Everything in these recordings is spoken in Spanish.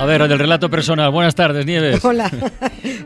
A ver, del relato personal. Buenas tardes, Nieves. Hola,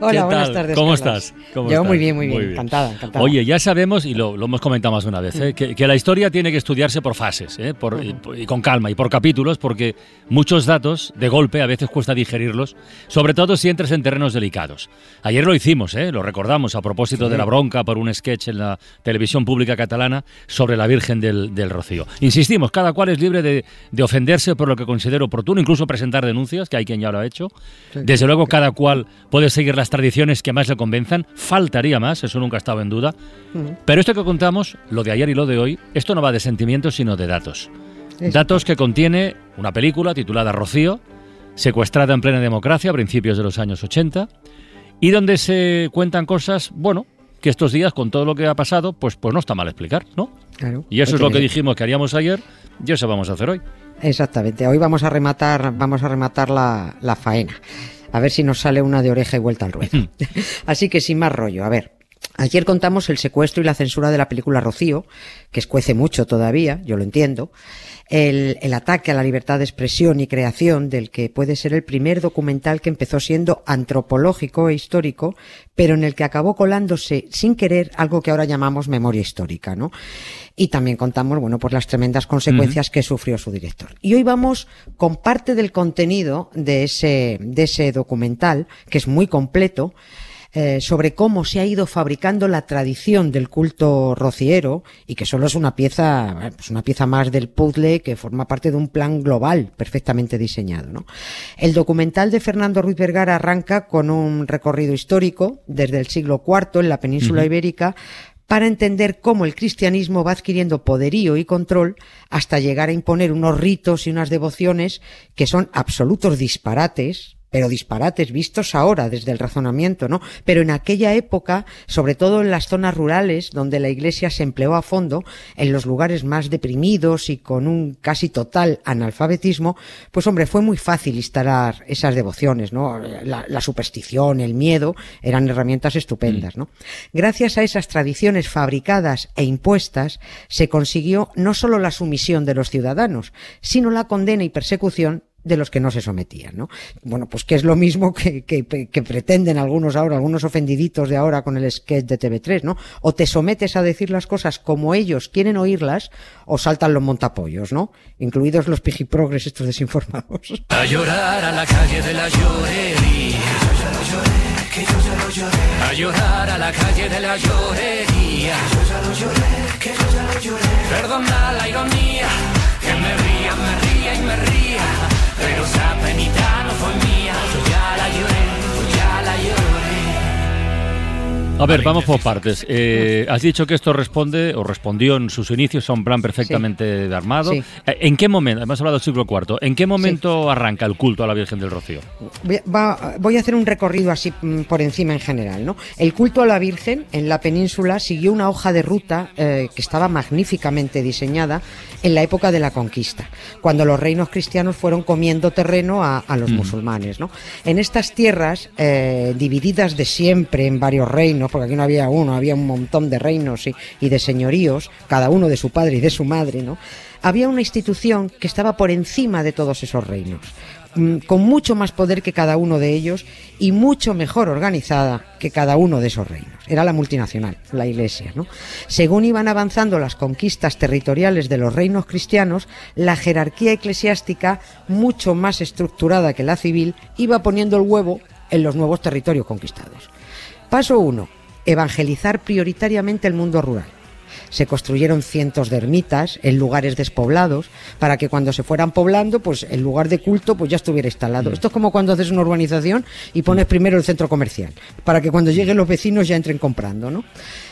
hola, buenas tardes. ¿Cómo estás? Yo muy bien, muy bien. Encantada, encantada. Oye, ya sabemos, y lo, hemos comentado más de una vez, ¿eh? que, la historia tiene que estudiarse por fases, ¿eh? por, y, con calma, y por capítulos, porque muchos datos, de golpe, a veces cuesta digerirlos, sobre todo si entras en terrenos delicados. Ayer lo hicimos, ¿eh? lo recordamos, a propósito de la bronca por un sketch en la televisión pública catalana sobre la Virgen del, del Rocío. Insistimos, cada cual es libre de, de ofenderse por lo que considere oportuno, incluso presentar denuncias, que hay quien ya lo ha hecho. Desde luego cada cual puede seguir las tradiciones que más le convenzan, faltaría más, eso nunca ha estado en duda. Pero esto que contamos, lo de ayer y lo de hoy, esto no va de sentimientos sino de datos. Datos que contiene una película titulada Rocío, secuestrada en plena democracia a principios de los años 80, y donde se cuentan cosas, bueno, que estos días, con todo lo que ha pasado, pues, pues no está mal explicar, ¿no? Claro. Y eso es lo que dijimos que haríamos ayer, y eso vamos a hacer hoy. Exactamente. Hoy vamos a rematar, vamos a rematar la, la faena. A ver si nos sale una de oreja y vuelta al ruedo. Así que sin más rollo, a ver. Ayer contamos el secuestro y la censura de la película Rocío, que escuece mucho todavía, yo lo entiendo el, ataque a la libertad de expresión y creación del que puede ser el primer documental que empezó siendo antropológico e histórico, pero en el que acabó colándose sin querer algo que ahora llamamos memoria histórica, ¿no? Y también contamos, bueno, pues las tremendas consecuencias que sufrió su director. Y hoy vamos con parte del contenido de ese, de ese documental, que es muy completo, eh, sobre cómo se ha ido fabricando la tradición del culto rociero y que solo es una pieza, pues una pieza más del puzzle que forma parte de un plan global perfectamente diseñado. ¿no? El documental de Fernando Ruiz Vergara arranca con un recorrido histórico desde el siglo IV en la península ibérica para entender cómo el cristianismo va adquiriendo poderío y control hasta llegar a imponer unos ritos y unas devociones que son absolutos disparates, pero disparates vistos ahora desde el razonamiento, ¿no? Pero en aquella época, sobre todo en las zonas rurales donde la iglesia se empleó a fondo, en los lugares más deprimidos y con un casi total analfabetismo, pues hombre, fue muy fácil instalar esas devociones, ¿no? La, superstición, el miedo, eran herramientas estupendas, ¿no? Gracias a esas tradiciones fabricadas e impuestas, se consiguió no solo la sumisión de los ciudadanos, sino la condena y persecución de los que no se sometían, ¿no? Bueno, pues que es lo mismo que, pretenden algunos ahora, algunos ofendiditos de ahora con el sketch de TV3, ¿no? O te sometes a decir las cosas como ellos quieren oírlas, o saltan los montapollos, ¿no? Incluidos los pijiprogres estos desinformados. A llorar a la calle de la llorería. A llorar a la calle de la llorería. La ironía, que me ría, me ría y me ría. Pero esa penita no fue mía, yo ya la lloré, yo ya la lloré. A ver, vamos por partes. Eh, has dicho que esto responde, o respondió en sus inicios a un plan perfectamente armado. Sí. Eh, ¿En qué momento, hemos hablado del siglo IV, ¿en qué momento arranca el culto a la Virgen del Rocío? Voy, va- voy a hacer un recorrido así mm, por encima en general, ¿no? El culto a la Virgen en la península siguió una hoja de ruta eh, que estaba magníficamente diseñada en la época de la conquista, cuando los reinos cristianos fueron comiendo terreno a, a los musulmanes, ¿no? En estas tierras, eh, divididas de siempre en varios reinos, porque aquí no había uno, había un montón de reinos y, y de señoríos, cada uno de su padre y de su madre, ¿no? Había una institución que estaba por encima de todos esos reinos, mm, con mucho más poder que cada uno de ellos y mucho mejor organizada que cada uno de esos reinos. Era la multinacional, la Iglesia. ¿no? Según iban avanzando las conquistas territoriales de los reinos cristianos, la jerarquía eclesiástica, mucho más estructurada que la civil, iba poniendo el huevo en los nuevos territorios conquistados. Paso 1. Evangelizar prioritariamente el mundo rural. Se construyeron cientos de ermitas en lugares despoblados para que cuando se fueran poblando, pues el lugar de culto pues ya estuviera instalado. Esto es como cuando haces una urbanización y pones primero el centro comercial, para que cuando lleguen los vecinos ya entren comprando, ¿no?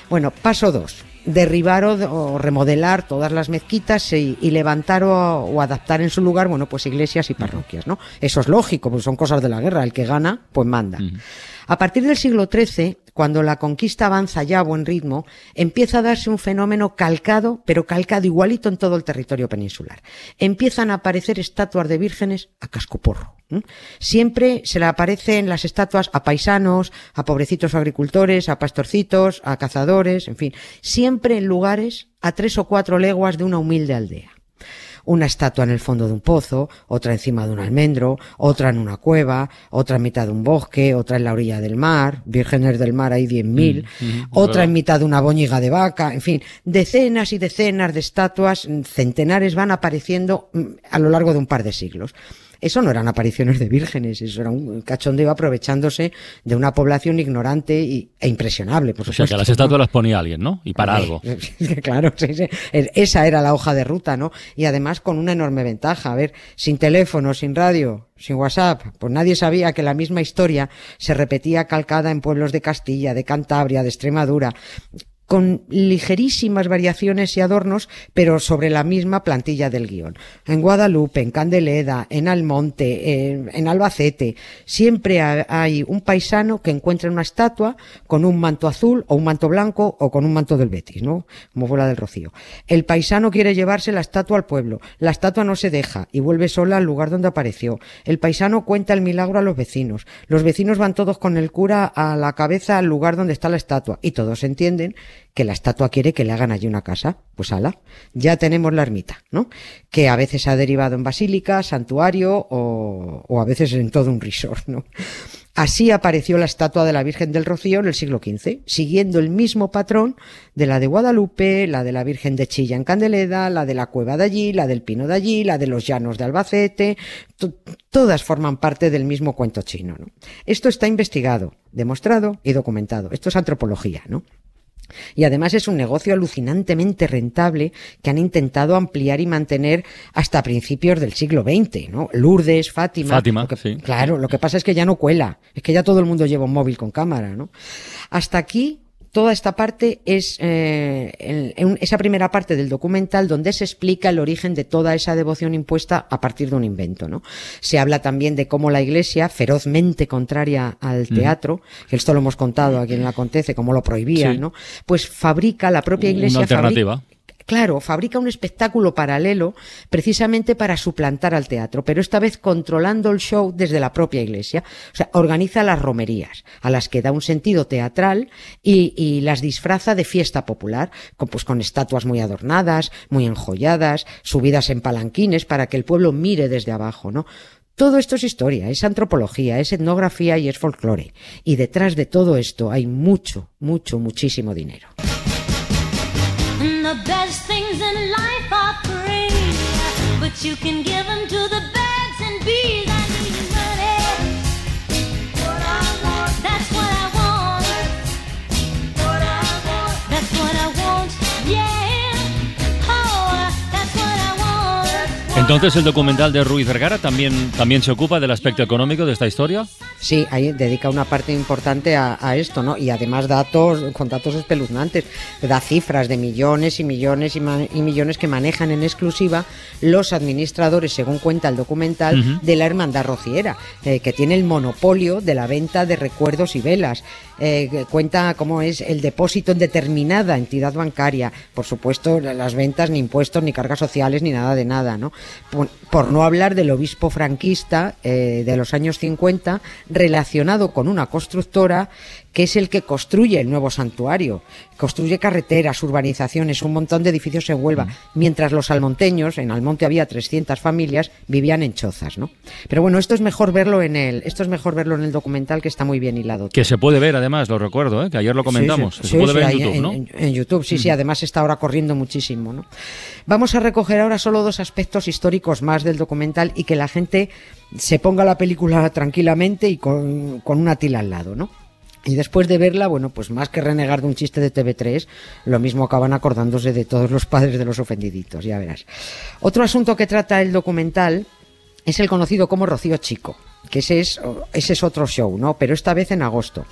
Bueno, paso 2. Derribar o, o remodelar todas las mezquitas y, y levantar o, o adaptar en su lugar, bueno, pues iglesias y parroquias, ¿no? Eso es lógico, pues son cosas de la guerra. El que gana, pues manda. A partir del siglo XIII cuando la conquista avanza ya a buen ritmo, empieza a darse un fenómeno calcado, pero calcado igualito en todo el territorio peninsular. Empiezan a aparecer estatuas de vírgenes a cascoporro. Siempre se le aparecen las estatuas a paisanos, a pobrecitos agricultores, a pastorcitos, a cazadores, en fin, siempre en lugares a tres o cuatro leguas de una humilde aldea una estatua en el fondo de un pozo, otra encima de un almendro, otra en una cueva, otra en mitad de un bosque, otra en la orilla del mar, vírgenes del mar hay 10.000, mil, mm, otra en mitad de una boñiga de vaca, en fin, decenas y decenas de estatuas, centenares van apareciendo mm, a lo largo de un par de siglos. Eso no eran apariciones de vírgenes, eso era un cachondeo aprovechándose de una población ignorante y, e impresionable, por supuesto. O sea, que las estatuas las ponía alguien, ¿no? Y para algo. claro, esa era la hoja de ruta, ¿no? Y además con una enorme ventaja. A ver, sin teléfono, sin radio, sin WhatsApp, pues nadie sabía que la misma historia se repetía calcada en pueblos de Castilla, de Cantabria, de Extremadura, con ligerísimas variaciones y adornos, pero sobre la misma plantilla del guion. En Guadalupe, en Candeleda, en Almonte, en, Albacete, siempre hay un paisano que encuentra una estatua con un manto azul o un manto blanco o con un manto del Betis, ¿no? Como fue la del Rocío. El paisano quiere llevarse la estatua al pueblo. La estatua no se deja y vuelve sola al lugar donde apareció. El paisano cuenta el milagro a los vecinos. Los vecinos van todos con el cura a la cabeza al lugar donde está la estatua y todos entienden que la estatua quiere que le hagan allí una casa. Pues ala, ya tenemos la ermita, ¿no? Que a veces ha derivado en basílica, santuario o, a veces en todo un resort, ¿no? Así apareció la estatua de la Virgen del Rocío en el siglo XV, siguiendo el mismo patrón de la de Guadalupe, la de la Virgen de Chilla en Candeleda, la de la Cueva de allí, la del Pino de allí, la de los Llanos de Albacete, todas forman parte del mismo cuento chino. ¿no? Esto está investigado, demostrado y documentado. Esto es antropología, ¿no? Y además es un negocio alucinantemente rentable que han intentado ampliar y mantener hasta principios del siglo XX, ¿no? Lourdes, Fátima. Fátima, Claro, lo que pasa es que ya no cuela, es que ya todo el mundo lleva un móvil con cámara, ¿no? Hasta aquí toda esta parte es eh, esa primera parte del documental donde se explica el origen de toda esa devoción impuesta a partir de un invento, ¿no? Se habla también de cómo la Iglesia, ferozmente contraria al mm. teatro, que esto lo hemos contado aquí en la Acontece, cómo lo prohibía, ¿no? Pues fabrica la propia Iglesia. Una alternativa. Claro, fabrica un espectáculo paralelo precisamente para suplantar al teatro, pero esta vez controlando el show desde la propia iglesia. O sea, organiza las romerías, a las que da un sentido teatral y, las disfraza de fiesta popular, con, pues con estatuas muy adornadas, muy enjolladas, subidas en palanquines para que el pueblo mire desde abajo, ¿no? Todo esto es historia, es antropología, es etnografía y es folclore. Y detrás de todo esto hay mucho, mucho, muchísimo dinero. The best things in life are free, but you can give them to the birds and bees. I Entonces el documental de Ruiz Vergara también, también se ocupa del aspecto económico de esta historia. Sí, ahí dedica una parte importante a, esto, ¿no? Y además datos, con datos espeluznantes, da cifras de millones y millones y, millones que manejan en exclusiva los administradores, según cuenta el documental, de la Hermandad Rociera, eh, que tiene el monopolio de la venta de recuerdos y velas. Eh, cuenta cómo es el depósito en determinada entidad bancaria, por supuesto, las ventas, ni impuestos, ni cargas sociales, ni nada de nada, ¿no? Por, no hablar del obispo franquista eh, de los años 50, relacionado con una constructora que es el que construye el nuevo santuario. Construye carreteras, urbanizaciones, un montón de edificios en Huelva, mientras los almonteños, en Almonte había 300 familias, vivían en chozas, ¿no? Pero bueno, esto es mejor verlo en el esto es mejor verlo en el documental que está muy bien hilado. Que se puede ver además, lo recuerdo, ¿eh? que ayer lo comentamos, se puede ver en YouTube, ¿no? En, YouTube, sí, sí, además está ahora corriendo muchísimo, ¿no? Vamos a recoger ahora solo dos aspectos históricos más del documental y que la gente se ponga la película tranquilamente y con, con una tila al lado, ¿no? Y después de verla, bueno, pues más que renegar de un chiste de TV3, lo mismo acaban acordándose de todos los padres de los ofendiditos, ya verás. Otro asunto que trata el documental es el conocido como Rocío Chico, que ese es, ese es otro show, ¿no? Pero esta vez en agosto.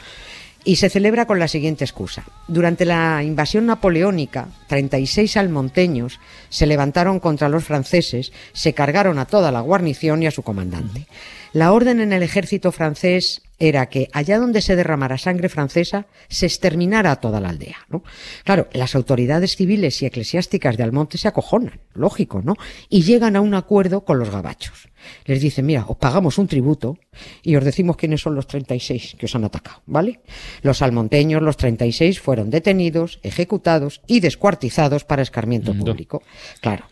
Y se celebra con la siguiente excusa. Durante la invasión napoleónica, 36 almonteños se levantaron contra los franceses, se cargaron a toda la guarnición y a su comandante. La orden en el ejército francés era que allá donde se derramara sangre francesa, se exterminara toda la aldea, ¿no? Claro, las autoridades civiles y eclesiásticas de Almonte se acojonan, lógico, ¿no? Y llegan a un acuerdo con los gabachos. Les dicen, mira, os pagamos un tributo y os decimos quiénes son los 36 que os han atacado, ¿vale? Los almonteños, los 36, fueron detenidos, ejecutados y descuartizados para escarmiento público. Claro,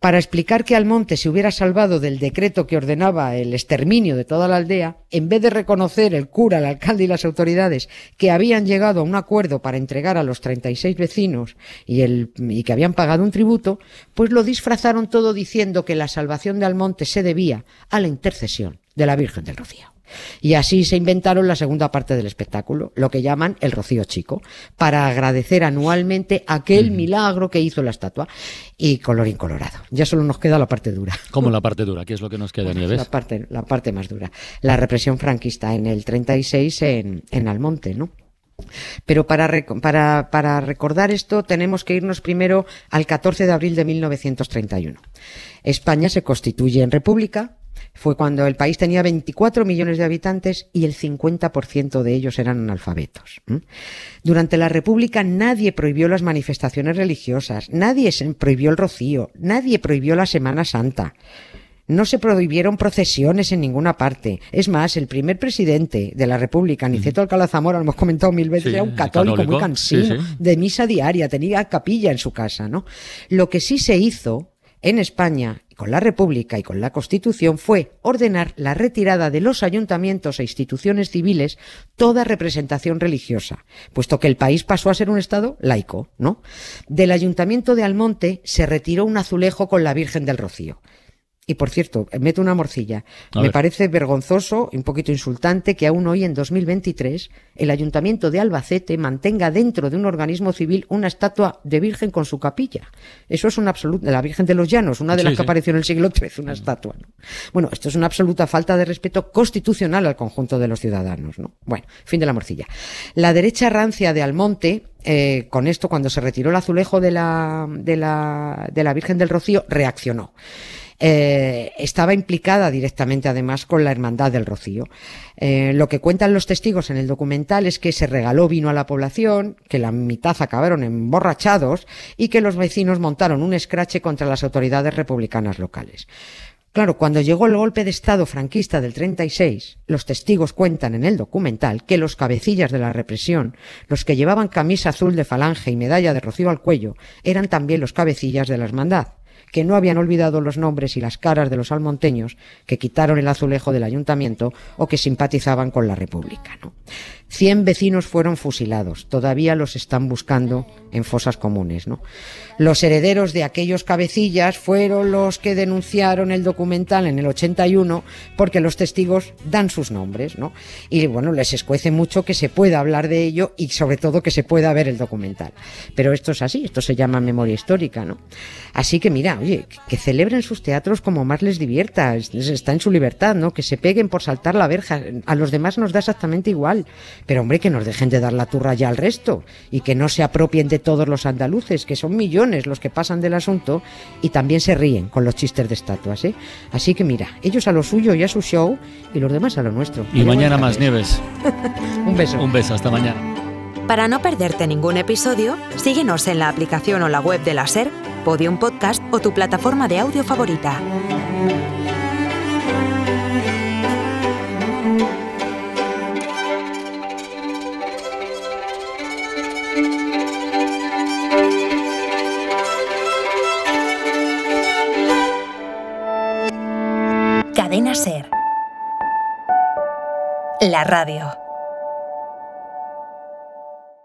para explicar que Almonte se hubiera salvado del decreto que ordenaba el exterminio de toda la aldea, en vez de reconocer el cura, el alcalde y las autoridades que habían llegado a un acuerdo para entregar a los 36 vecinos y, el, y que habían pagado un tributo, pues lo disfrazaron todo diciendo que la salvación de Almonte se debía a la intercesión de la Virgen del Rocío. Y así se inventaron la segunda parte del espectáculo, lo que llaman el Rocío Chico, para agradecer anualmente aquel milagro que hizo la estatua. Y colorín colorado. Ya solo nos queda la parte dura. ¿Cómo la parte dura? ¿Qué es lo que nos queda, Nieves? La parte, la parte más dura. La represión franquista en el 36 en, en Almonte, ¿no? Pero para, recordar esto tenemos que irnos primero al 14 de abril de 1931. España se constituye en república, fue cuando el país tenía 24 millones de habitantes y el 50% de ellos eran analfabetos. Durante la República nadie prohibió las manifestaciones religiosas, nadie prohibió el rocío, nadie prohibió la Semana Santa. No se prohibieron procesiones en ninguna parte. Es más, el primer presidente de la República, Niceto Alcalá Zamora, lo hemos comentado mil veces, era un católico, muy cansino, de misa diaria, tenía capilla en su casa, ¿no? Lo que sí se hizo en España, con la República y con la Constitución, fue ordenar la retirada de los ayuntamientos e instituciones civiles toda representación religiosa, puesto que el país pasó a ser un Estado laico, ¿no? Del Ayuntamiento de Almonte se retiró un azulejo con la Virgen del Rocío. Y por cierto, meto una morcilla. Me parece vergonzoso y un poquito insultante que aún hoy, en 2023, el Ayuntamiento de Albacete mantenga dentro de un organismo civil una estatua de Virgen con su capilla. Eso es una absoluta, de la Virgen de los Llanos, una de las que apareció en el siglo XIII, una estatua. Bueno, esto es una absoluta falta de respeto constitucional al conjunto de los ciudadanos. ¿no? Bueno, fin de la morcilla. La derecha rancia de Almonte eh, con esto, cuando se retiró el azulejo de la, de la, de la Virgen del Rocío, reaccionó. Eh, estaba implicada directamente además con la Hermandad del Rocío. Eh, lo que cuentan los testigos en el documental es que se regaló vino a la población, que la mitad acabaron emborrachados y que los vecinos montaron un escrache contra las autoridades republicanas locales. Claro, cuando llegó el golpe de Estado franquista del 36, los testigos cuentan en el documental que los cabecillas de la represión, los que llevaban camisa azul de falange y medalla de rocío al cuello, eran también los cabecillas de la hermandad que no habían olvidado los nombres y las caras de los almonteños que quitaron el azulejo del ayuntamiento o que simpatizaban con la República. Cien vecinos fueron fusilados, todavía los están buscando en fosas comunes. Los herederos de aquellos cabecillas fueron los que denunciaron el documental en el 81 porque los testigos dan sus nombres. ¿no? Y bueno, les escuece mucho que se pueda hablar de ello y sobre todo que se pueda ver el documental. Pero esto es así, esto se llama memoria histórica. ¿no? Así que mira, oye, que celebren sus teatros como más les divierta, está en su libertad, ¿no? que se peguen por saltar la verja. A los demás nos da exactamente igual pero hombre, que nos dejen de dar la turra ya al resto y que no se apropien de todos los andaluces, que son millones los que pasan del asunto y también se ríen con los chistes de estatuas. ¿eh? Así que mira, ellos a lo suyo y a su show y los demás a lo nuestro. Y mañana más nieves. Un beso. Un beso, hasta mañana. Para no perderte ningún episodio, síguenos en la aplicación o la web de la SER, Podium Podcast o tu plataforma de audio favorita. Cadena Ser. La radio.